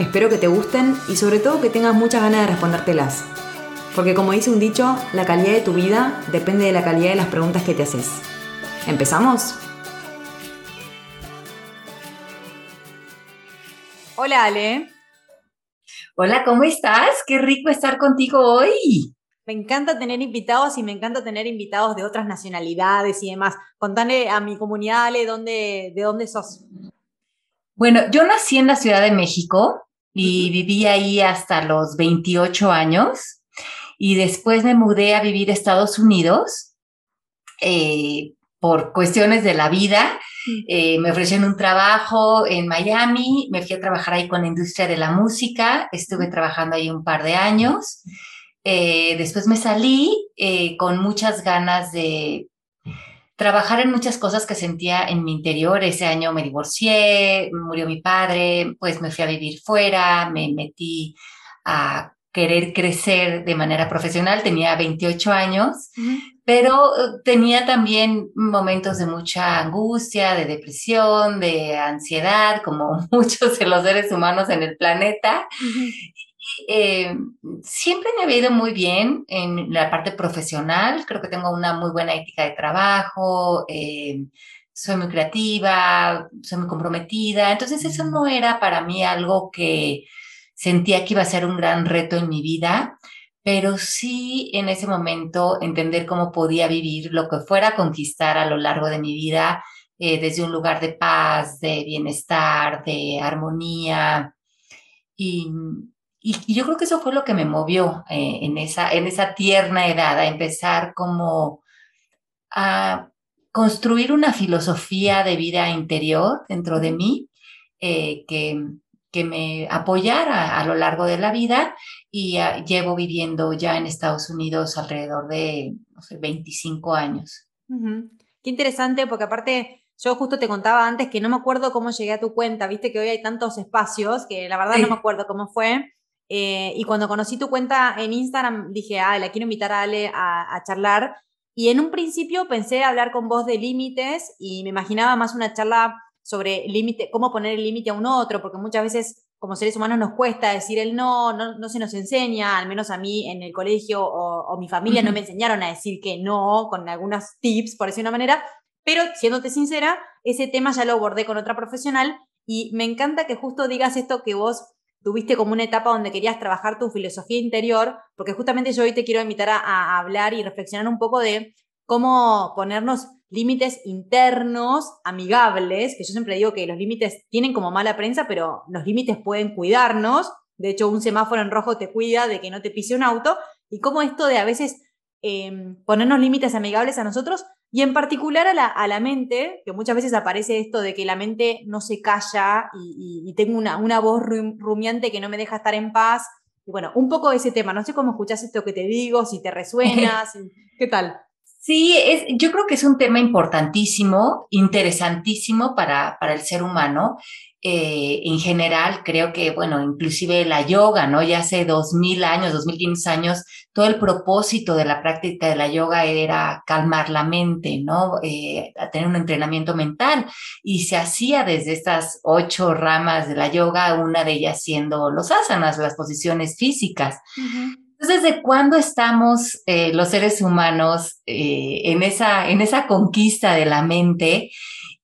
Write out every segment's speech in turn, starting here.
Espero que te gusten y sobre todo que tengas muchas ganas de respondértelas. Porque como dice un dicho, la calidad de tu vida depende de la calidad de las preguntas que te haces. ¿Empezamos? Hola Ale. Hola, ¿cómo estás? Qué rico estar contigo hoy. Me encanta tener invitados y me encanta tener invitados de otras nacionalidades y demás. Contale a mi comunidad, Ale, ¿dónde, ¿de dónde sos? Bueno, yo nací en la Ciudad de México, y viví ahí hasta los 28 años y después me mudé a vivir a Estados Unidos eh, por cuestiones de la vida. Eh, me ofrecieron un trabajo en Miami, me fui a trabajar ahí con la industria de la música, estuve trabajando ahí un par de años. Eh, después me salí con muchas ganas de trabajar en muchas cosas que sentía en mi interior. Ese año me divorcié, murió mi padre, pues me fui a vivir fuera, me metí a querer crecer de manera profesional, tenía 28 años, pero eh, tenía también momentos de mucha angustia, de depresión, de ansiedad, como muchos de los seres humanos en el planeta. Eh, siempre me ha ido muy bien en la parte profesional, creo que tengo una muy buena ética de trabajo, eh, soy muy creativa, soy muy comprometida, entonces eso no era para mí algo que sentía que iba a ser un gran reto en mi vida, pero sí en ese momento entender cómo podía vivir lo que fuera a conquistar a lo largo de mi vida, eh, desde un lugar de paz, de bienestar, de armonía. Y, y, yo creo que eso fue lo que me movió eh, en, esa, en esa tierna edad, a empezar como a construir una filosofía de vida interior dentro de mí eh, que, que me apoyara a, lo largo de la vida y ah, llevo viviendo ya en Estados Unidos alrededor de, no sé, 25 años. Qué interesante, porque aparte yo justo te contaba antes que no me acuerdo cómo llegué a tu cuenta, viste que hoy hay tantos espacios que la verdad no me acuerdo cómo fue. Eh, y cuando conocí tu cuenta en Instagram, dije, ah, la quiero invitar a Ale a, charlar. Y en un principio pensé hablar con vos de límites y me imaginaba más una charla sobre límite, cómo poner el límite a un otro, porque muchas veces como seres humanos nos cuesta decir el no, no, se nos enseña, al menos a mí en el colegio o, mi familia no me enseñaron a decir que no, con algunos tips, por decir una manera, pero siéndote sincera, ese tema ya lo abordé con otra profesional y me encanta que justo digas esto que vos tuviste como una etapa donde querías trabajar tu filosofía interior, porque justamente yo hoy te quiero invitar a, hablar y reflexionar un poco de cómo ponernos límites internos amigables, que yo siempre digo que los límites tienen como mala prensa, pero los límites pueden cuidarnos. De hecho, un semáforo en rojo te cuida de que no te pise un auto. Y cómo esto de a veces em, ponernos límites amigables a nosotros y en particular a la, a la, mente, que muchas veces aparece esto de que la mente no se calla y, tengo una, una, voz rumiante que no me deja estar en paz. Y bueno, un poco ese tema. No sé cómo escuchas esto que te digo, si te resuena, ¿qué tal? Sí, es, yo creo que es un tema importantísimo, interesantísimo para, para el ser humano. Eh, en general, creo que, bueno, inclusive la yoga, ¿no? Ya hace dos mil años, dos mil quince años, todo el propósito de la práctica de la yoga era calmar la mente, ¿no? Eh, tener un entrenamiento mental. Y se hacía desde estas ocho ramas de la yoga, una de ellas siendo los asanas, las posiciones físicas. Entonces, ¿desde cuándo estamos eh, los seres humanos en, esa, en esa conquista de la mente?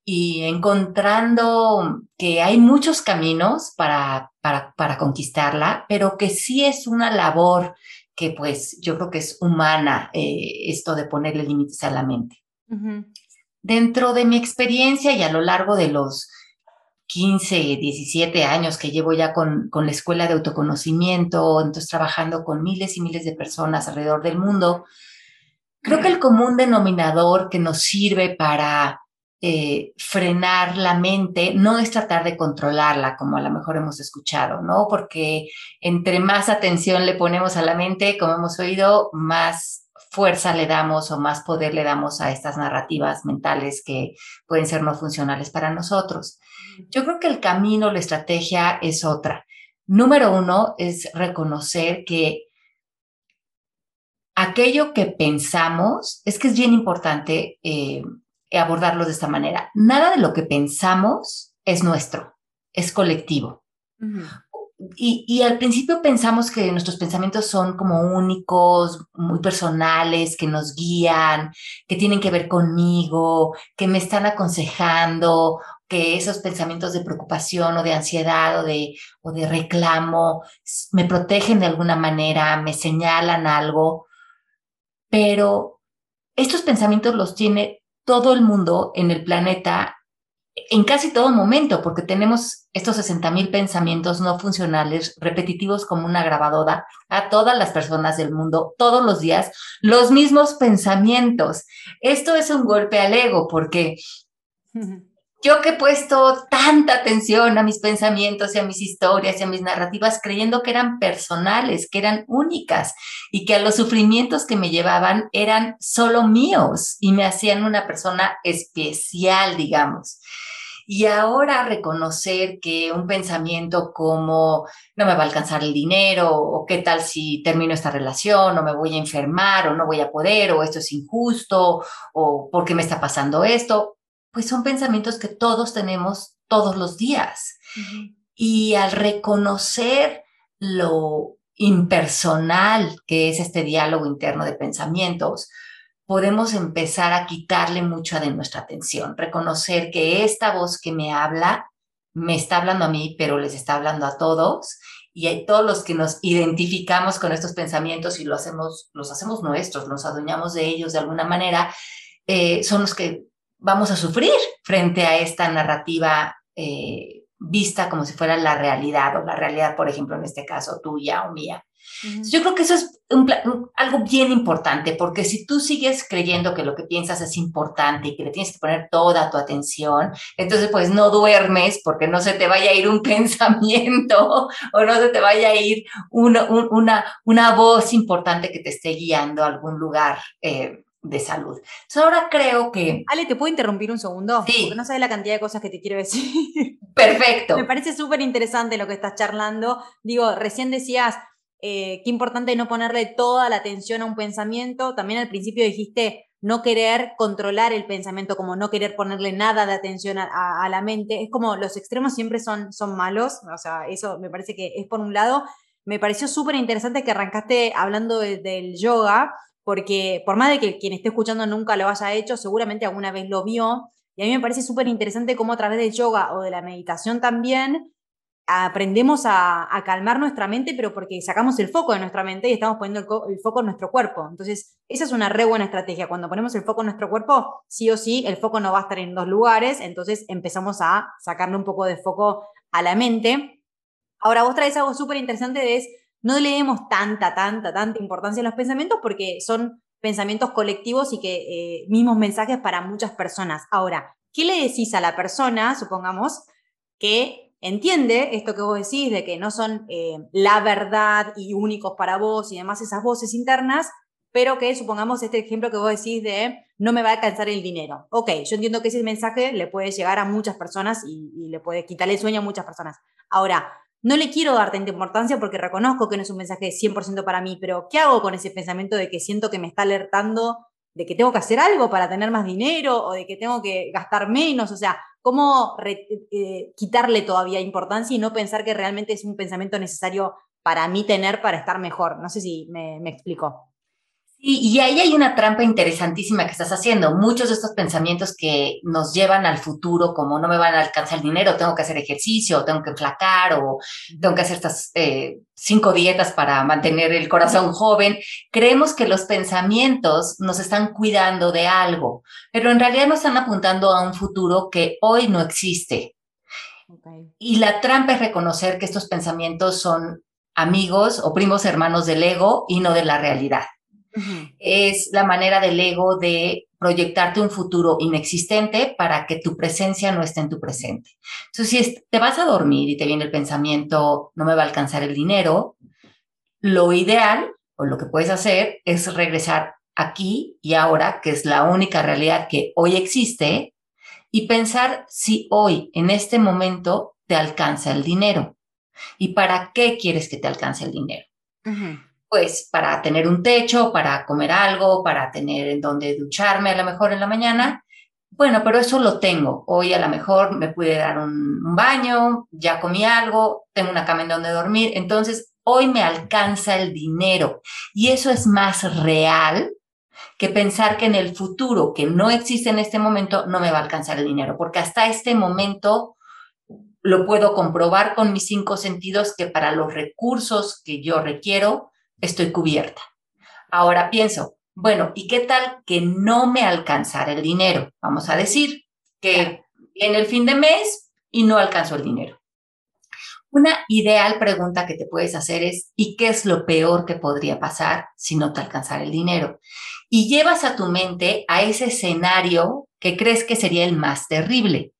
Y encontrando que hay muchos caminos para, para, conquistarla, pero que sí es una labor que pues yo creo que es humana eh, esto de ponerle límites a la mente. Dentro de mi experiencia y a lo largo de los 15, 17 años que llevo ya con, con la escuela de autoconocimiento, entonces trabajando con miles y miles de personas alrededor del mundo, creo que el común denominador que nos sirve para eh, frenar la mente no es tratar de controlarla, como a lo mejor hemos escuchado, ¿no? Porque entre más atención le ponemos a la mente, como hemos oído, más fuerza le damos o más poder le damos a estas narrativas mentales que pueden ser no funcionales para nosotros. Yo creo que el camino, la estrategia es otra. Número uno es reconocer que aquello que pensamos, es que es bien importante eh, abordarlo de esta manera. Nada de lo que pensamos es nuestro, es colectivo. y, al principio pensamos que nuestros pensamientos son como únicos, muy personales, que nos guían, que tienen que ver conmigo, que me están aconsejando, que esos pensamientos de preocupación o de ansiedad o de, o de reclamo me protegen de alguna manera, me señalan algo, pero estos pensamientos los tiene todo el mundo en el planeta en casi todo momento, porque tenemos estos 60 mil pensamientos no funcionales, repetitivos como una grabadora, a todas las personas del mundo, todos los días, los mismos pensamientos. Esto es un golpe al ego, porque yo que he puesto tanta atención a mis pensamientos y a mis historias y a mis narrativas, creyendo que eran personales, que eran únicas y que a los sufrimientos que me llevaban eran solo míos y me hacían una persona especial, digamos. Y ahora reconocer que un pensamiento como no me va a alcanzar el dinero, o qué tal si termino esta relación, o me voy a enfermar, o no voy a poder, o esto es injusto, o por qué me está pasando esto, pues son pensamientos que todos tenemos todos los días. Y al reconocer lo impersonal que es este diálogo interno de pensamientos, podemos empezar a quitarle mucha de nuestra atención, reconocer que esta voz que me habla me está hablando a mí, pero les está hablando a todos y hay todos los que nos identificamos con estos pensamientos y lo hacemos, los hacemos nuestros, nos adueñamos de ellos de alguna manera, eh, son los que vamos a sufrir frente a esta narrativa eh, vista como si fuera la realidad o la realidad, por ejemplo, en este caso tuya o mía. Yo creo que eso es algo bien importante, porque si tú sigues creyendo que lo que piensas es importante y que le tienes que poner toda tu atención, entonces pues no duermes porque no se te vaya a ir un pensamiento o no se te vaya a ir una, una, una voz importante que te esté guiando a algún lugar. Eh, de salud. Entonces ahora creo que... Ale, ¿te puedo interrumpir un segundo? Sí. Porque no sabes la cantidad de cosas que te quiero decir. Perfecto. Me parece súper interesante lo que estás charlando. Digo, recién decías, eh, qué importante no ponerle toda la atención a un pensamiento. También al principio dijiste no querer controlar el pensamiento, como no querer ponerle nada de atención a, la mente. Es como los extremos siempre son, son malos. O sea, eso me parece que es por un lado. Me pareció súper interesante que arrancaste hablando del yoga porque por más de que quien esté escuchando nunca lo haya hecho, seguramente alguna vez lo vio. Y a mí me parece súper interesante cómo a través del yoga o de la meditación también aprendemos a, calmar nuestra mente, pero porque sacamos el foco de nuestra mente y estamos poniendo el, foco en nuestro cuerpo. Entonces, esa es una re buena estrategia. Cuando ponemos el foco en nuestro cuerpo, sí o sí, el foco no va a estar en dos lugares, entonces empezamos a sacarle un poco de foco a la mente. Ahora, vos traes algo súper interesante, es no le demos tanta, tanta, tanta importancia a los pensamientos porque son pensamientos colectivos y que eh, mismos mensajes para muchas personas. Ahora, ¿qué le decís a la persona, supongamos, que entiende esto que vos decís, de que no son eh, la verdad y únicos para vos y demás esas voces internas, pero que supongamos este ejemplo que vos decís de no me va a alcanzar el dinero. Ok, yo entiendo que ese mensaje le puede llegar a muchas personas y, le puede quitarle el sueño a muchas personas. Ahora, no le quiero dar tanta importancia porque reconozco que no es un mensaje 100% para mí, pero ¿qué hago con ese pensamiento de que siento que me está alertando de que tengo que hacer algo para tener más dinero o de que tengo que gastar menos? O sea, ¿cómo eh, quitarle todavía importancia y no pensar que realmente es un pensamiento necesario para mí tener para estar mejor? No sé si me, me explico. Y, ahí hay una trampa interesantísima que estás haciendo. Muchos de estos pensamientos que nos llevan al futuro, como no me van a alcanzar el dinero, tengo que hacer ejercicio, tengo que flacar o tengo que hacer estas eh, cinco dietas para mantener el corazón joven, creemos que los pensamientos nos están cuidando de algo, pero en realidad nos están apuntando a un futuro que hoy no existe. Y la trampa es reconocer que estos pensamientos son amigos o primos hermanos del ego y no de la realidad es la manera del ego de proyectarte un futuro inexistente para que tu presencia no esté en tu presente. Entonces, si te vas a dormir y te viene el pensamiento, no me va a alcanzar el dinero, lo ideal o lo que puedes hacer es regresar aquí y ahora, que es la única realidad que hoy existe, y pensar si hoy, en este momento, te alcanza el dinero. ¿Y para qué quieres que te alcance el dinero? Pues para tener un techo, para comer algo, para tener en donde ducharme a lo mejor en la mañana. Bueno, pero eso lo tengo. Hoy a lo mejor me pude dar un, un baño, ya comí algo, tengo una cama en donde dormir. Entonces, hoy me alcanza el dinero. Y eso es más real que pensar que en el futuro, que no existe en este momento, no me va a alcanzar el dinero, porque hasta este momento lo puedo comprobar con mis cinco sentidos que para los recursos que yo requiero estoy cubierta. Ahora pienso, bueno, ¿y qué tal que no me alcanzara el dinero? Vamos a decir que en el fin de mes y no alcanzo el dinero. Una ideal pregunta que te puedes hacer es, ¿y qué es lo peor que podría pasar si no te alcanzara el dinero? Y llevas a tu mente a ese escenario que crees que sería el más terrible.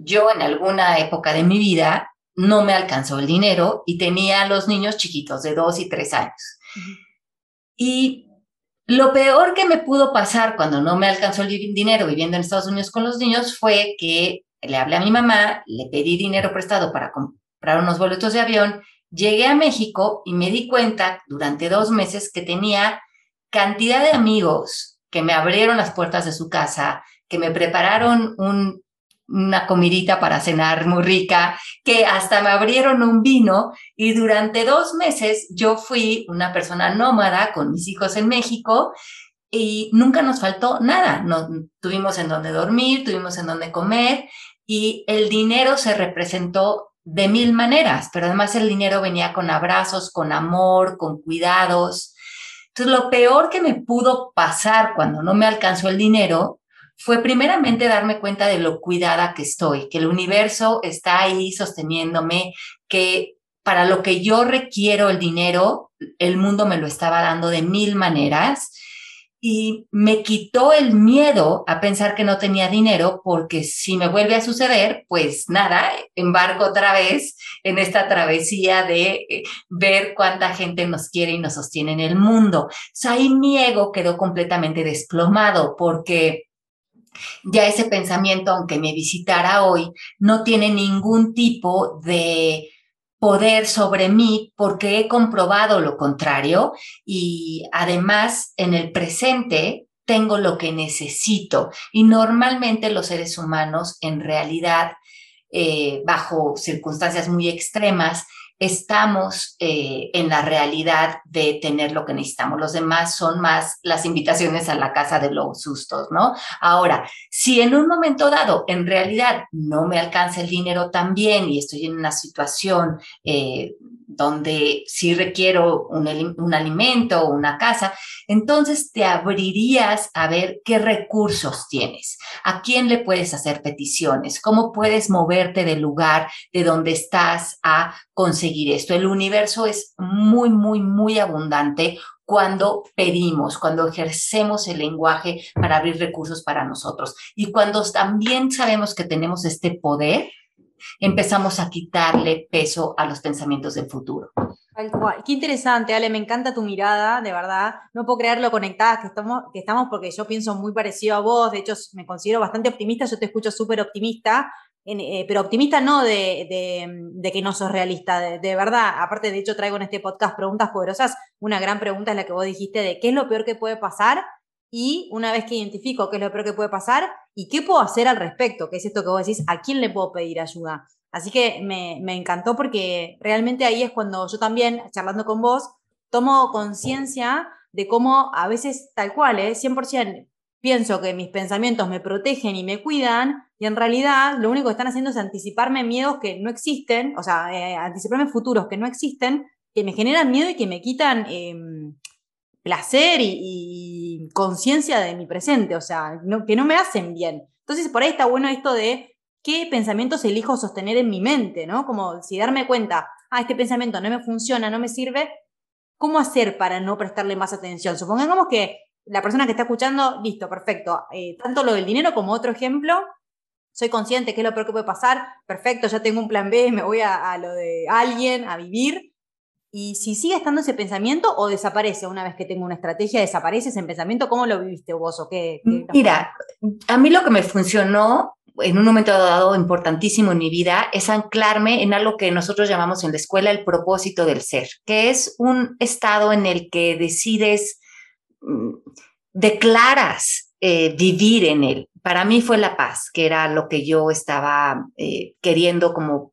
Yo en alguna época de mi vida no me alcanzó el dinero y tenía a los niños chiquitos de dos y tres años. Y lo peor que me pudo pasar cuando no me alcanzó el dinero viviendo en Estados Unidos con los niños fue que le hablé a mi mamá, le pedí dinero prestado para comprar unos boletos de avión, llegué a México y me di cuenta durante dos meses que tenía cantidad de amigos que me abrieron las puertas de su casa, que me prepararon un una comidita para cenar muy rica, que hasta me abrieron un vino y durante dos meses yo fui una persona nómada con mis hijos en México y nunca nos faltó nada. No, tuvimos en donde dormir, tuvimos en donde comer y el dinero se representó de mil maneras, pero además el dinero venía con abrazos, con amor, con cuidados. Entonces, lo peor que me pudo pasar cuando no me alcanzó el dinero fue primeramente darme cuenta de lo cuidada que estoy, que el universo está ahí sosteniéndome, que para lo que yo requiero el dinero, el mundo me lo estaba dando de mil maneras y me quitó el miedo a pensar que no tenía dinero porque si me vuelve a suceder, pues nada, embargo otra vez en esta travesía de eh, ver cuánta gente nos quiere y nos sostiene en el mundo. O ahí mi ego quedó completamente desplomado porque ya ese pensamiento, aunque me visitara hoy, no tiene ningún tipo de poder sobre mí porque he comprobado lo contrario y además en el presente tengo lo que necesito. Y normalmente los seres humanos en realidad eh, bajo circunstancias muy extremas estamos eh, en la realidad de tener lo que necesitamos. Los demás son más las invitaciones a la casa de los sustos, ¿no? Ahora, si en un momento dado en realidad no me alcanza el dinero también y estoy en una situación eh, donde sí requiero un, un alimento o una casa, entonces te abrirías a ver qué recursos tienes, a quién le puedes hacer peticiones, cómo puedes moverte del lugar de donde estás a conseguir esto. El universo es muy, muy, muy abundante cuando pedimos, cuando ejercemos el lenguaje para abrir recursos para nosotros y cuando también sabemos que tenemos este poder empezamos a quitarle peso a los pensamientos del futuro. Qué interesante, Ale, me encanta tu mirada, de verdad. No puedo creer lo conectadas que estamos, que estamos porque yo pienso muy parecido a vos. De hecho, me considero bastante optimista, yo te escucho súper optimista, eh, pero optimista no de, que no sos realista, de, de, verdad. Aparte, de hecho, traigo en este podcast preguntas poderosas. Una gran pregunta es la que vos dijiste de qué es lo peor que puede pasar y una vez que identifico qué es lo peor que puede pasar y qué puedo hacer al respecto, que es esto que vos decís, a quién le puedo pedir ayuda. Así que me, encantó porque realmente ahí es cuando yo también, charlando con vos, tomo conciencia de cómo a veces tal cual, ¿eh? 100% pienso que mis pensamientos me protegen y me cuidan y en realidad lo único que están haciendo es anticiparme miedos que no existen, o sea, eh, anticiparme futuros que no existen, que me generan miedo y que me quitan em, placer y, conciencia de mi presente, o sea, que no me hacen bien. Entonces, por ahí está bueno esto de qué pensamientos elijo sostener en mi mente, ¿no? Como si darme cuenta, ah, este pensamiento no me funciona, no me sirve, ¿cómo hacer para no prestarle más atención? Supongamos que la persona que está escuchando, listo, perfecto. Eh, tanto lo del dinero como otro ejemplo, soy consciente que es lo peor que puede pasar, perfecto, ya tengo un plan B, me voy a, lo de alguien, a vivir. Y si sigue estando ese pensamiento o desaparece una vez que tengo una estrategia, desaparece ese pensamiento, ¿cómo lo viviste vos o qué? Mira, a mí lo que me funcionó en un momento dado importantísimo en mi vida es anclarme en algo que nosotros llamamos en la escuela el propósito del ser, que es un estado en el que decides, mm, declaras eh, vivir en él. Para mí fue la paz, que era lo que yo estaba eh, queriendo como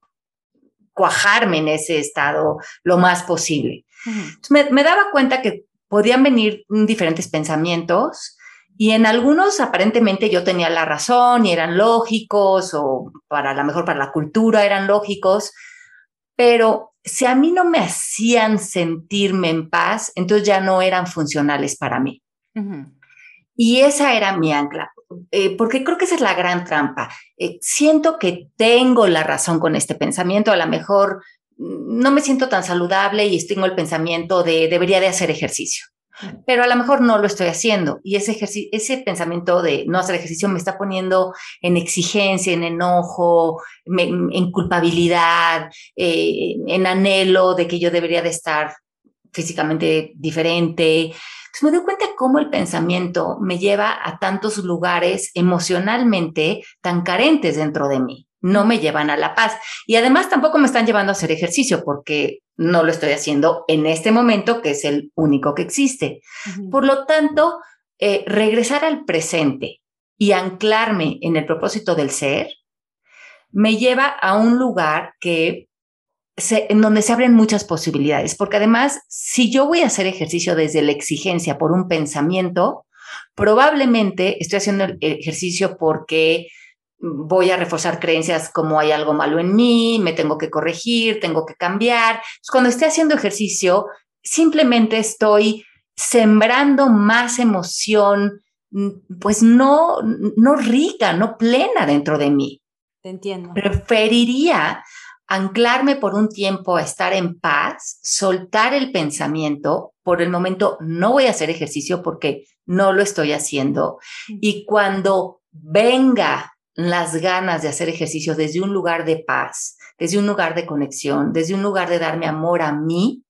cuajarme en ese estado lo más posible. me, me daba cuenta que podían venir diferentes pensamientos, y en algunos aparentemente yo tenía la razón y eran lógicos o para la mejor para la cultura eran lógicos, pero si a mí no me hacían sentirme en paz, entonces ya no eran funcionales para mí. Y esa era mi ancla, eh, porque creo que esa es la gran trampa. Eh, siento que tengo la razón con este pensamiento, a lo mejor mm, no me siento tan saludable y tengo el pensamiento de debería de hacer ejercicio pero a lo mejor no lo estoy haciendo. Y ese, ese pensamiento de no hacer ejercicio me está poniendo en exigencia, en enojo, en culpabilidad, eh, en anhelo de que yo debería de estar físicamente diferente. Entonces me doy cuenta cómo el pensamiento me lleva a tantos lugares emocionalmente tan carentes dentro de mí no me llevan a la paz. Y además tampoco me están llevando a hacer ejercicio porque no lo estoy haciendo en este momento, que es el único que existe. Por lo tanto, eh, regresar al presente y anclarme en el propósito del ser me lleva a un lugar que en donde se abren muchas posibilidades, porque además, si yo voy a hacer ejercicio desde la exigencia por un pensamiento, probablemente estoy haciendo el ejercicio porque voy a reforzar creencias como hay algo malo en mí, me tengo que corregir, tengo que cambiar. Cuando esté haciendo ejercicio, simplemente estoy sembrando más emoción, mm, pues no, no rica, no plena dentro de mí. Te entiendo. Preferiría anclarme por un tiempo a estar en paz, soltar el pensamiento. Por el momento no voy a hacer ejercicio porque no lo estoy haciendo. Y cuando venga las ganas de hacer ejercicio desde un lugar de paz, desde un lugar de conexión, desde un lugar de darme amor a mí,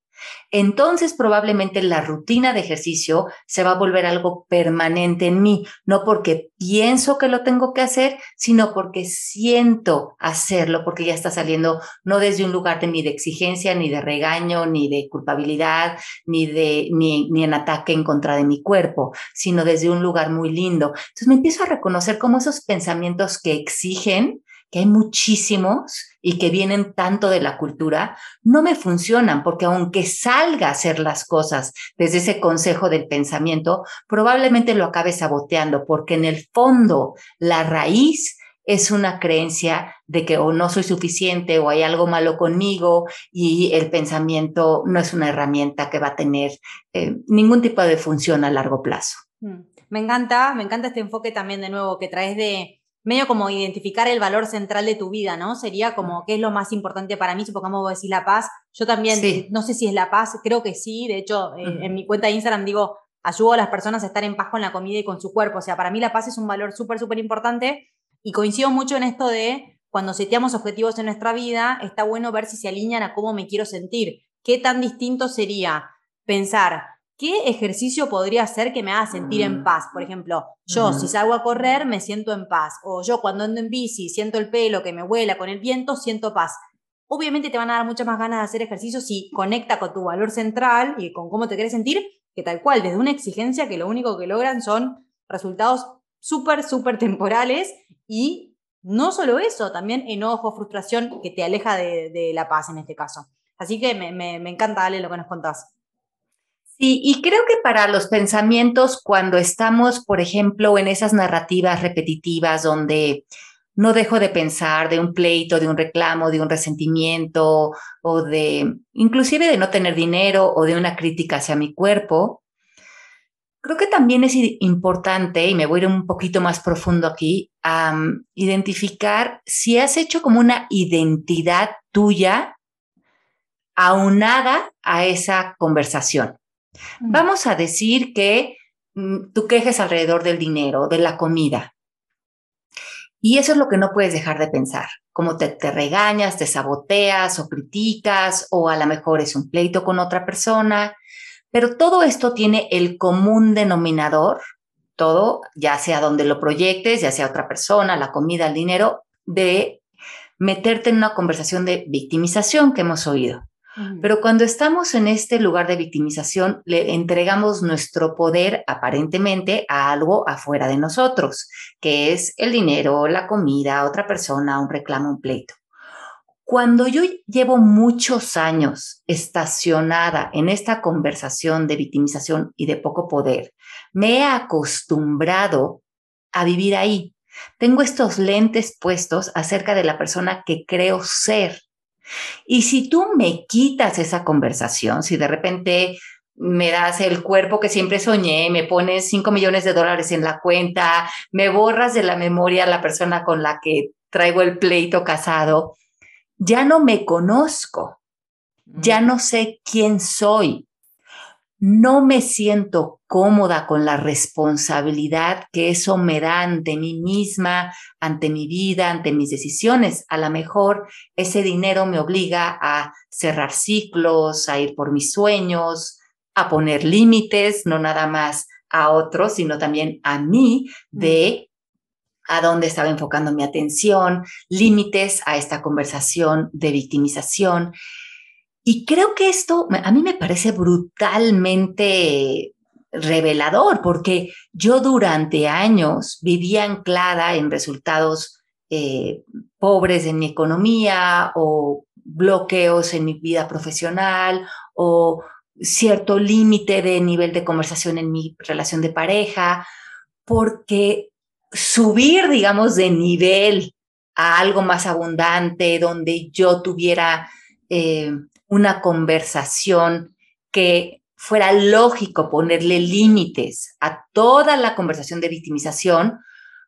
entonces probablemente la rutina de ejercicio se va a volver algo permanente en mí, no porque pienso que lo tengo que hacer, sino porque siento hacerlo, porque ya está saliendo no desde un lugar de, ni de exigencia, ni de regaño, ni de culpabilidad, ni de ni, ni en ataque en contra de mi cuerpo, sino desde un lugar muy lindo. Entonces me empiezo a reconocer cómo esos pensamientos que exigen que hay muchísimos y que vienen tanto de la cultura, no me funcionan porque aunque salga a hacer las cosas desde ese consejo del pensamiento, probablemente lo acabe saboteando porque en el fondo la raíz es una creencia de que o no soy suficiente o hay algo malo conmigo y el pensamiento no es una herramienta que va a tener eh, ningún tipo de función a largo plazo. Mm. Me encanta, me encanta este enfoque también de nuevo que traes de medio como identificar el valor central de tu vida, ¿no? Sería como qué es lo más importante para mí, supongamos vos decís la paz. Yo también, no sé si es la paz, creo que sí. De hecho, eh, en mi cuenta de Instagram digo, ayudo a las personas a estar en paz con la comida y con su cuerpo. O sea, para mí la paz es un valor súper, súper importante y coincido mucho en esto de cuando seteamos objetivos en nuestra vida, está bueno ver si se alinean a cómo me quiero sentir. ¿Qué tan distinto sería pensar, ¿Qué ejercicio podría hacer que me haga sentir en mm. paz? Por ejemplo, yo si salgo a correr me siento en paz. O yo cuando ando en bici siento el pelo que me vuela con el viento, siento paz. Obviamente te van a dar muchas más ganas de hacer ejercicio si conecta con tu valor central y con cómo te quieres sentir, que tal cual, desde una exigencia que lo único que logran son resultados súper, súper temporales y no solo eso, también enojo, frustración que te aleja de, la paz en este caso. Así que me, me encanta, Ale, lo que nos contás. Sí, y creo que para los pensamientos, cuando estamos, por ejemplo, en esas narrativas repetitivas donde no dejo de pensar de un pleito, de un reclamo, de un resentimiento o de inclusive de no tener dinero o de una crítica hacia mi cuerpo, creo que también es importante, y me voy a ir un poquito más profundo aquí, identificar si has hecho como una identidad tuya aunada a esa conversación. Vamos a decir que mm, tu quejes alrededor del dinero, de la comida. Y eso es lo que no puedes dejar de pensar, como te, te, regañas, te saboteas o criticas, o a lo mejor es un pleito con otra persona, pero todo esto tiene el común denominador, todo, ya sea donde lo proyectes, ya sea otra persona, la comida, el dinero, de meterte en una conversación de victimización que hemos oído. Pero cuando estamos en este lugar de victimización, le entregamos nuestro poder aparentemente a algo afuera de nosotros, que es el dinero, la comida, otra persona, un reclamo, un pleito. Cuando yo llevo muchos años estacionada en esta conversación de victimización y de poco poder, me he acostumbrado a vivir ahí. Tengo estos lentes puestos acerca de la persona que creo ser y si tú me quitas esa conversación, si de repente me das el cuerpo que siempre soñé, me pones 5 millones de dólares en la cuenta, me borras de la memoria la persona con la que traigo el pleito casado, ya no me conozco, ya no sé quién soy, no me siento cómoda con la responsabilidad que eso me da ante mí misma, ante mi vida, ante mis decisiones. A lo mejor ese dinero me obliga a cerrar ciclos, a ir por mis sueños, a poner límites, no nada más a otros, sino también a mí de a dónde estaba enfocando mi atención, límites a esta conversación de victimización. Y creo que esto a mí me parece brutalmente revelador, porque yo durante años vivía anclada en resultados eh, pobres en mi economía o bloqueos en mi vida profesional o cierto límite de nivel de conversación en mi relación de pareja, porque subir, digamos, de nivel a algo más abundante, donde yo tuviera eh, una conversación que fuera lógico ponerle límites a toda la conversación de victimización,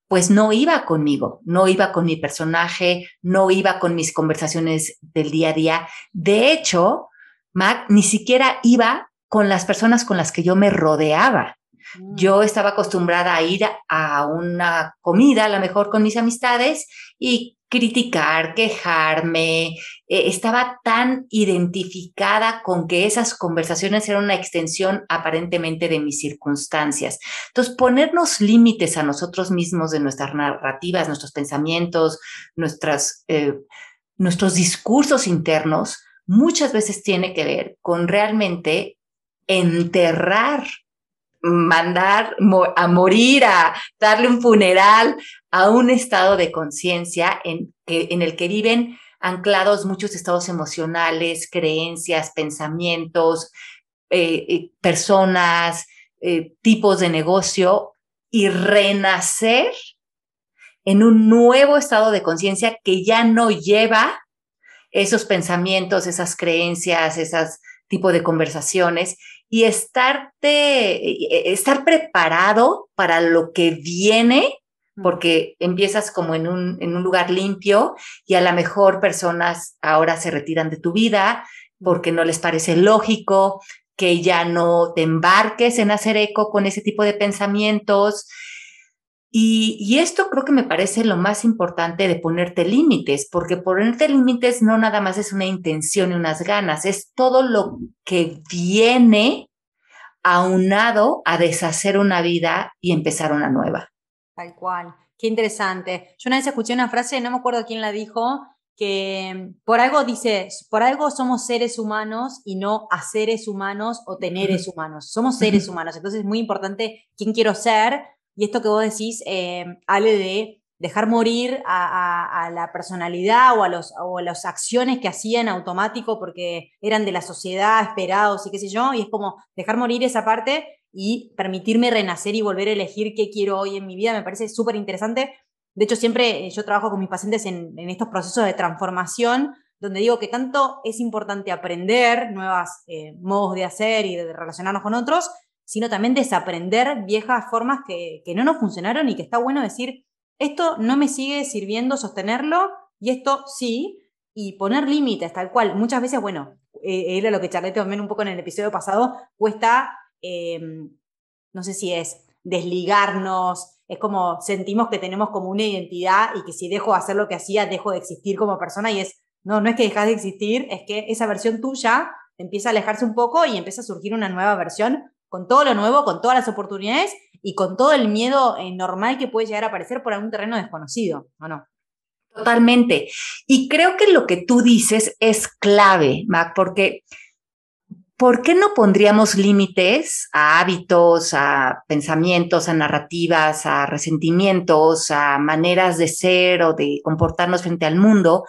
pues no iba conmigo, no iba con mi personaje, no iba con mis conversaciones del día a día. De hecho, Mac ni siquiera iba con las personas con las que yo me rodeaba. Mm. Yo estaba acostumbrada a ir a una comida, a lo mejor con mis amistades, y criticar, quejarme, eh, estaba tan identificada con que esas conversaciones eran una extensión aparentemente de mis circunstancias. Entonces, ponernos límites a nosotros mismos de nuestras narrativas, nuestros pensamientos, nuestras, eh, nuestros discursos internos, muchas veces tiene que ver con realmente enterrar mandar a morir, a darle un funeral a un estado de conciencia en, el que viven anclados muchos estados emocionales, creencias, pensamientos, eh, eh, personas, eh, tipos de negocio y renacer en un nuevo estado de conciencia que ya no lleva esos pensamientos, esas creencias, esos tipos de conversaciones y estarte, e, estar preparado para lo que viene, porque empiezas como en un, en un lugar limpio y a lo mejor personas ahora se retiran de tu vida porque no les parece lógico que ya no te embarques en hacer eco con ese tipo de pensamientos y, esto creo que me parece lo más importante de ponerte límites, porque ponerte límites no nada más es una intención y unas ganas, es todo lo que viene aunado a deshacer una vida y empezar una nueva. Tal cual. Qué interesante. Yo una vez escuché una frase, no me acuerdo quién la dijo, que por algo dice, por algo somos seres humanos y no haceres humanos o teneres humanos. Somos seres humanos. Entonces es muy importante quién quiero ser y esto que vos decís, eh, Ale, de dejar morir a, la personalidad o a, los, o las acciones que hacían automático porque eran de la sociedad, esperados y qué sé yo, y es como dejar morir esa parte y permitirme renacer y volver a elegir qué quiero hoy en mi vida, me parece súper interesante. De hecho, siempre eh, yo trabajo con mis pacientes en, estos procesos de transformación, donde digo que tanto es importante aprender nuevos eh, modos de hacer y de relacionarnos con otros, sino también desaprender viejas formas que, no nos funcionaron y que está bueno decir, esto no me sigue sirviendo sostenerlo y esto sí, y poner límites, tal cual. Muchas veces, bueno, eh, era lo que charlé también un poco en el episodio pasado, cuesta em, no sé si es desligarnos, es como sentimos que tenemos como una identidad y que si dejo de hacer lo que hacía, dejo de existir como persona y es, no, no es que dejas de existir, es que esa versión tuya empieza a alejarse un poco y empieza a surgir una nueva versión con todo lo nuevo, con todas las oportunidades y con todo el miedo eh, normal que puede llegar a aparecer por algún terreno desconocido, ¿o no? Totalmente. Y creo que lo que tú dices es clave, Mac, porque ¿por qué no pondríamos límites a hábitos, a pensamientos, a narrativas, a resentimientos, a maneras de ser o de comportarnos frente al mundo?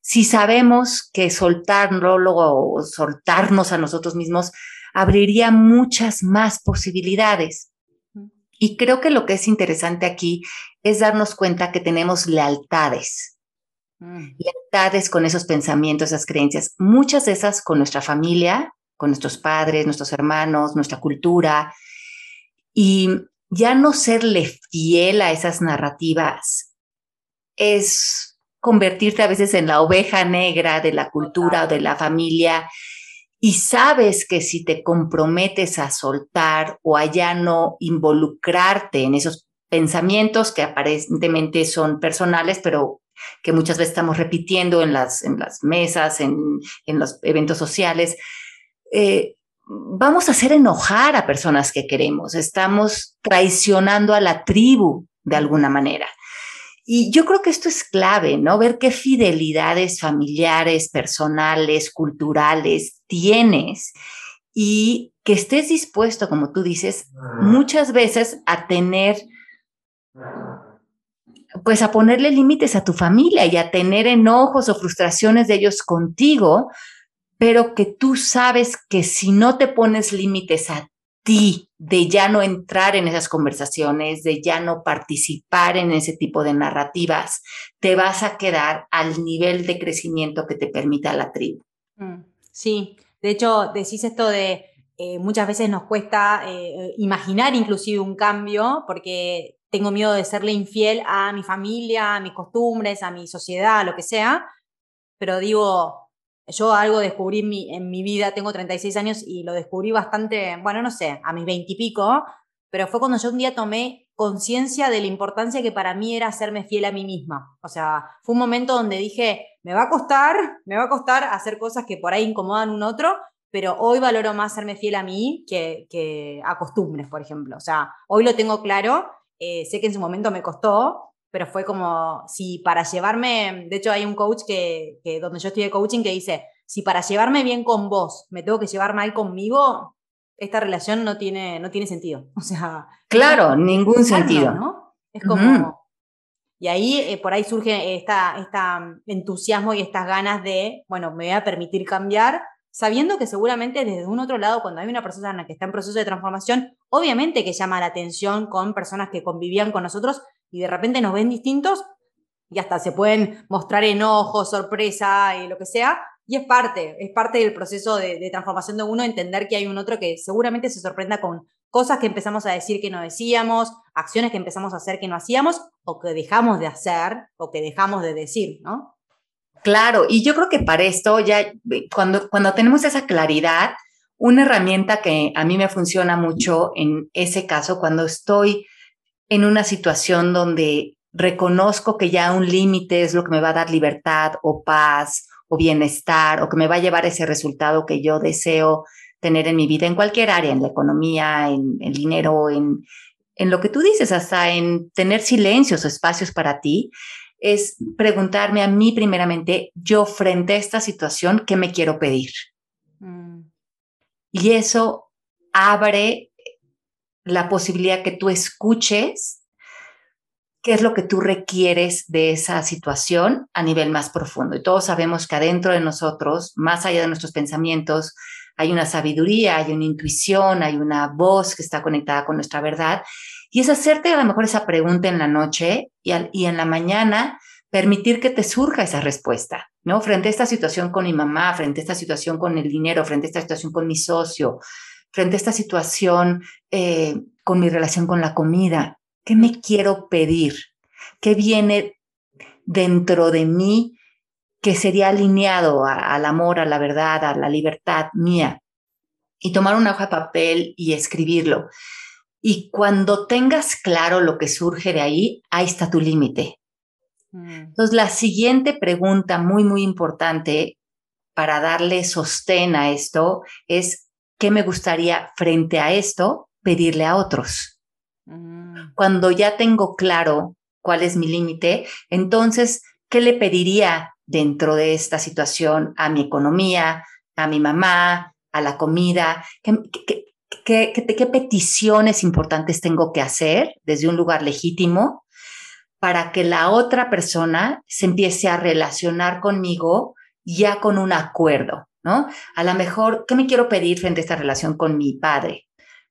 Si sabemos que soltarlo o soltarnos a nosotros mismos abriría muchas más posibilidades. Y creo que lo que es interesante aquí es darnos cuenta que tenemos lealtades. Mm. Lealtades con esos pensamientos, esas creencias. Muchas de esas con nuestra familia, con nuestros padres, nuestros hermanos, nuestra cultura. Y ya no serle fiel a esas narrativas es convertirte a veces en la oveja negra de la cultura o de la familia y sabes que si te comprometes a soltar o a ya no involucrarte en esos pensamientos que aparentemente son personales, pero que muchas veces estamos repitiendo en las, en las mesas, en, en los eventos sociales, eh, vamos a hacer enojar a personas que queremos, estamos traicionando a la tribu de alguna manera. Y yo creo que esto es clave, ¿no? Ver qué fidelidades familiares, personales, culturales tienes y que estés dispuesto, como tú dices, muchas veces a tener, pues a ponerle límites a tu familia y a tener enojos o frustraciones de ellos contigo, pero que tú sabes que si no te pones límites a ti de ya no entrar en esas conversaciones, de ya no participar en ese tipo de narrativas, te vas a quedar al nivel de crecimiento que te permita la tribu. Mm, sí, de hecho, decís esto de eh, muchas veces nos cuesta eh, imaginar inclusive un cambio porque tengo miedo de serle infiel a mi familia, a mis costumbres, a mi sociedad, a lo que sea, pero digo, yo algo descubrí en mi, vida, tengo 36 años y lo descubrí bastante, bueno, no sé, a mis 20 y pico, pero fue cuando yo un día tomé conciencia de la importancia que para mí era hacerme fiel a mí misma. O sea, fue un momento donde dije, me va a costar, me va a costar hacer cosas que por ahí incomodan a un otro, pero hoy valoro más serme fiel a mí que, que a costumbres, por ejemplo. O sea, hoy lo tengo claro, eh, sé que en su momento me costó, pero fue como, si para llevarme, de hecho hay un coach que, que donde yo estudié coaching que dice, si para llevarme bien con vos me tengo que llevar mal conmigo, esta relación no tiene, no tiene sentido. O sea... Claro, ningún sentido. ¿no? Es como... Y ahí, eh, por ahí surge esta, esta entusiasmo y estas ganas de, bueno, me voy a permitir cambiar, sabiendo que seguramente desde un otro lado, cuando hay una persona que está en proceso de transformación, obviamente que llama la atención con personas que convivían con nosotros y de repente nos ven distintos y hasta se pueden mostrar enojo, sorpresa y lo que sea. Y es parte, es parte del proceso de, transformación de uno, entender que hay un otro que seguramente se sorprenda con cosas que empezamos a decir que no decíamos, acciones que empezamos a hacer que no hacíamos, o que dejamos de hacer, o que dejamos de decir, ¿no? Claro, y yo creo que para esto ya, cuando, cuando tenemos esa claridad, una herramienta que a mí me funciona mucho en ese caso, cuando estoy en una situación donde reconozco que ya un límite es lo que me va a dar libertad o paz o bienestar o que me va a llevar ese resultado que yo deseo tener en mi vida, en cualquier área, en la economía, en el dinero, en, en lo que tú dices, hasta en tener silencios o espacios para ti, es preguntarme a mí primeramente, yo frente a esta situación, ¿qué me quiero pedir? Mm. Y eso abre la posibilidad que tú escuches qué es lo que tú requieres de esa situación a nivel más profundo. Y todos sabemos que adentro de nosotros, más allá de nuestros pensamientos, hay una sabiduría, hay una intuición, hay una voz que está conectada con nuestra verdad. Y es hacerte a lo mejor esa pregunta en la noche y, y en la mañana permitir que te surja esa respuesta, ¿no? Frente a esta situación con mi mamá, frente a esta situación con el dinero, frente a esta situación con mi socio, frente a esta situación eh, con mi relación con la comida? ¿Qué me quiero pedir? ¿Qué viene dentro de mí que sería alineado al amor, a la verdad, a la libertad mía? Y tomar una hoja de papel y escribirlo. Y cuando tengas claro lo que surge de ahí, ahí está tu límite. Mm. Entonces, la siguiente pregunta muy, muy importante para darle sostén a esto es, ¿qué me gustaría frente a esto pedirle a otros? Mm. Cuando ya tengo claro cuál es mi límite, entonces, ¿qué le pediría dentro de esta situación a mi economía, a mi mamá, a la comida? ¿Qué, qué peticiones importantes tengo que hacer desde un lugar legítimo para que la otra persona se empiece a relacionar conmigo ya con un acuerdo, ¿no? A lo mejor, ¿qué me quiero pedir frente a esta relación con mi padre?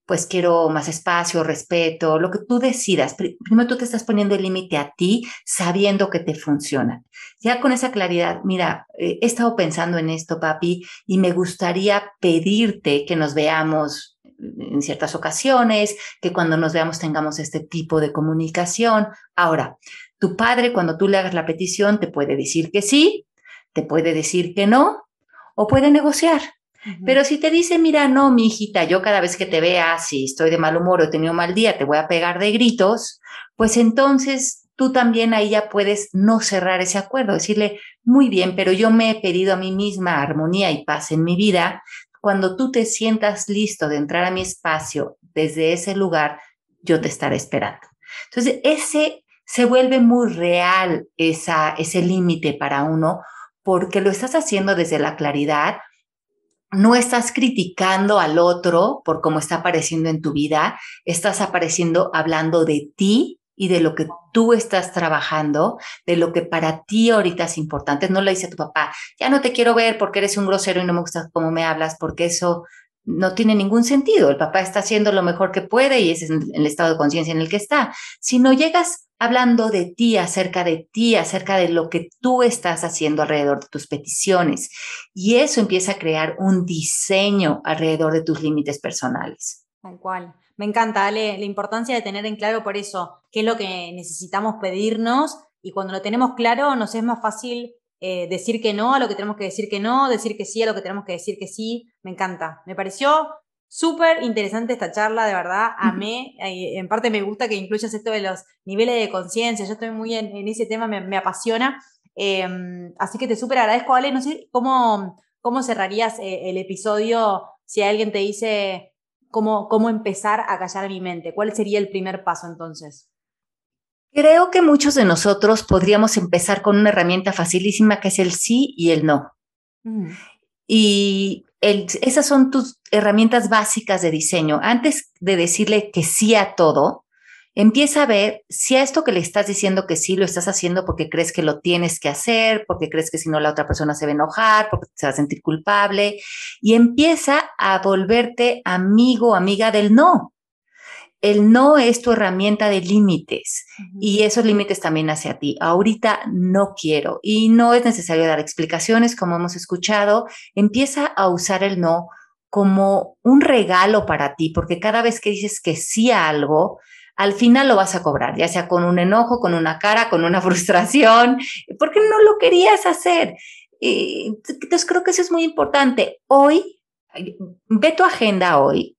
Pues quiero más espacio, respeto, lo que tú decidas. Primero tú te estás poniendo el límite a ti sabiendo que te funciona. Ya con esa claridad, mira, eh, he estado pensando en esto, papi, y me gustaría pedirte que nos veamos en ciertas ocasiones, que cuando nos veamos tengamos este tipo de comunicación. Ahora, tu padre cuando tú le hagas la petición te puede decir que sí, te puede decir que no o puede negociar. Pero si te dice, mira, no, mi hijita, yo cada vez que te vea, si estoy de mal humor o he tenido un mal día, te voy a pegar de gritos, pues entonces tú también ahí ya puedes no cerrar ese acuerdo, decirle, muy bien, pero yo me he pedido a mí misma armonía y paz en mi vida, cuando tú te sientas listo de entrar a mi espacio desde ese lugar, yo te estaré esperando. Entonces, ese se vuelve muy real esa, ese límite para uno porque lo estás haciendo desde la claridad, no estás criticando al otro por cómo está apareciendo en tu vida, estás apareciendo hablando de ti y de lo que tú estás trabajando, de lo que para ti ahorita es importante. No le dice a tu papá, ya no te quiero ver porque eres un grosero y no me gusta cómo me hablas, porque eso no tiene ningún sentido. El papá está haciendo lo mejor que puede y ese es el estado de conciencia en el que está. Si no llegas hablando de ti, acerca de ti, acerca de lo que tú estás haciendo alrededor de tus peticiones, y eso empieza a crear un diseño alrededor de tus límites personales. Tal cual. Me encanta, Ale, la importancia de tener en claro por eso qué es lo que necesitamos pedirnos y cuando lo tenemos claro nos es más fácil eh, decir que no a lo que tenemos que decir que no, decir que sí a lo que tenemos que decir que sí. Me encanta. Me pareció súper interesante esta charla, de verdad. Amé. Eh, en parte me gusta que incluyas esto de los niveles de conciencia. Yo estoy muy en, ese tema, me, apasiona. Em, así que te súper agradezco, Ale. No sé cómo, cómo cerrarías eh, el episodio si alguien te dice, cómo, cómo empezar a callar mi mente. ¿Cuál sería el primer paso entonces? Creo que muchos de nosotros podríamos empezar con una herramienta facilísima que es el sí y el no. Mm. Y esas son tus herramientas básicas de diseño. Antes de decirle que sí a todo, Empieza a ver si a esto que le estás diciendo que sí lo estás haciendo porque crees que lo tienes que hacer, porque crees que si no la otra persona se va a enojar, porque se va a sentir culpable, y empieza a volverte amigo, amiga del no. El no es tu herramienta de límites y esos límites también hacia ti. Ahorita no quiero y no es necesario dar explicaciones como hemos escuchado. Empieza a usar el no como un regalo para ti, porque cada vez que dices que sí a algo, al final lo vas a cobrar, ya sea con un enojo, con una cara, con una frustración, porque no lo querías hacer. entonces creo que eso es muy importante. Hoy, ve tu agenda hoy,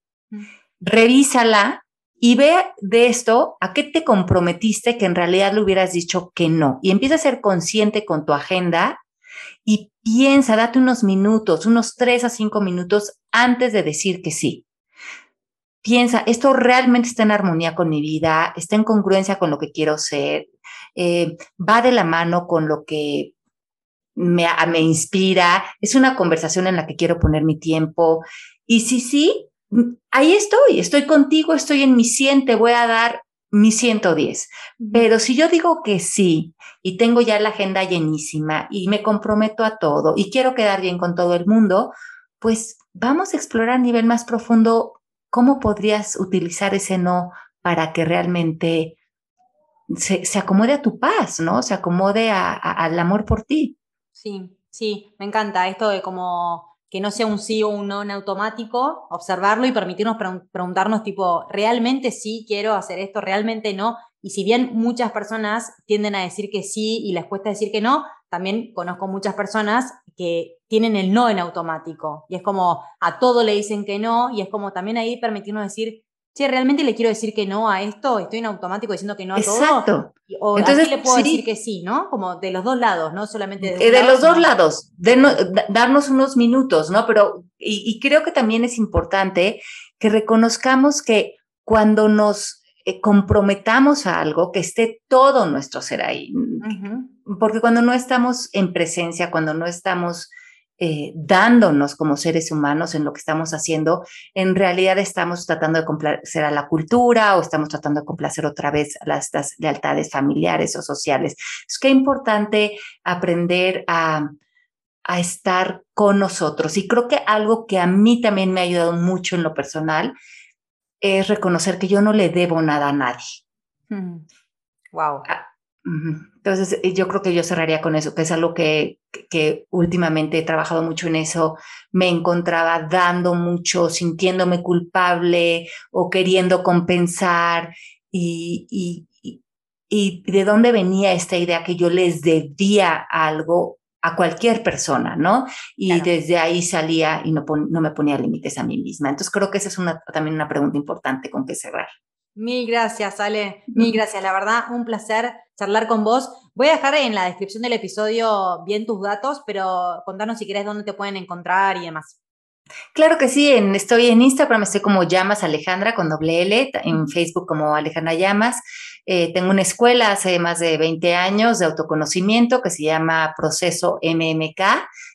revísala y ve de esto a qué te comprometiste que en realidad le hubieras dicho que no. Y empieza a ser consciente con tu agenda y piensa, date unos minutos, unos tres a cinco minutos antes de decir que sí piensa, esto realmente está en armonía con mi vida, está en congruencia con lo que quiero ser, eh, va de la mano con lo que me, me, inspira, es una conversación en la que quiero poner mi tiempo. Y si sí, ahí estoy, estoy contigo, estoy en mi 100, te voy a dar mi 110. Pero si yo digo que sí y tengo ya la agenda llenísima y me comprometo a todo y quiero quedar bien con todo el mundo, pues vamos a explorar a nivel más profundo ¿cómo podrías utilizar ese no para que realmente se, acomode a tu paz, ¿no? Se acomode al amor por ti. Sí, sí, me encanta esto de como que no sea un sí o un no en automático, observarlo y permitirnos preguntarnos tipo, ¿realmente sí quiero hacer esto? ¿Realmente no? Y si bien muchas personas tienden a decir que sí y les cuesta decir que no, también conozco muchas personas que tienen el no en automático. Y es como a todo le dicen que no, y es como también ahí permitirnos decir, che, realmente le quiero decir que no a esto, estoy en automático diciendo que no a todo. Exacto. O Entonces le puedo decir que sí, ¿no? Como de los dos lados, no solamente de, de los dos lados, darnos unos minutos, ¿no? Pero, y, creo que también es importante que reconozcamos que cuando nos eh, comprometamos a algo, que esté todo nuestro ser ahí. Porque cuando no estamos en presencia, cuando no estamos eh, dándonos como seres humanos en lo que estamos haciendo, en realidad estamos tratando de complacer a la cultura o estamos tratando de complacer otra vez a las, lealtades familiares o sociales. Es que importante aprender a, a estar con nosotros. Y creo que algo que a mí también me ha ayudado mucho en lo personal es reconocer que yo no le debo nada a nadie. Wow. Entonces, eh, yo creo que yo cerraría con eso, que es algo que, que, últimamente he trabajado mucho en eso. Me encontraba dando mucho, sintiéndome culpable o queriendo compensar. Y, y, y, de dónde venía esta idea que yo les debía algo a cualquier persona, ¿no? Y desde ahí salía y no, no me ponía límites a mí misma. Entonces, creo que esa es una, también una pregunta importante con que cerrar. Mil gracias, Ale. Mil gracias. La verdad, un placer charlar con vos. Voy a dejar en la descripción del episodio bien tus datos, pero contanos si querés dónde te pueden encontrar y demás. Claro que sí, en, estoy en Instagram, estoy como Llamas Alejandra con doble L, en Facebook como Alejandra Llamas. Eh, tengo una escuela hace más de 20 años de autoconocimiento que se llama Proceso MMK,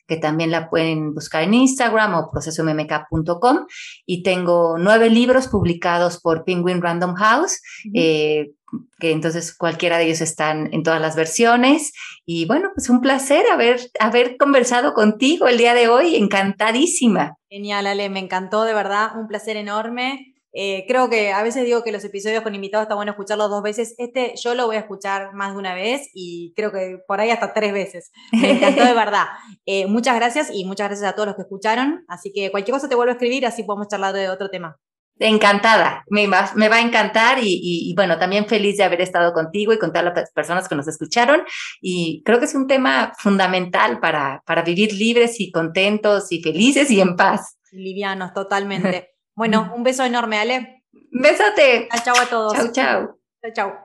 que también la pueden buscar en Instagram o procesommk.com. Y tengo nueve libros publicados por Penguin Random House. Eh, que entonces cualquiera de ellos están en todas las versiones. Y bueno, pues un placer haber, haber conversado contigo el día de hoy, encantadísima. Genial, Ale, me encantó, de verdad, un placer enorme. Eh, creo que a veces digo que los episodios con invitados está bueno escucharlos dos veces. Este yo lo voy a escuchar más de una vez y creo que por ahí hasta tres veces. Me encantó de verdad. Eh, muchas gracias y muchas gracias a todos los que escucharon. Así que cualquier cosa te vuelvo a escribir, así podemos charlar de otro tema. Encantada, me va, me va a encantar y, bueno, también feliz de haber estado contigo y con todas las personas que nos escucharon. Y creo que es un tema fundamental para, para vivir libres y contentos y felices y en paz. Livianos, totalmente. Bueno, un beso enorme, Ale. Besote. Chao, chao a todos. Chao, chao. Chao, chao.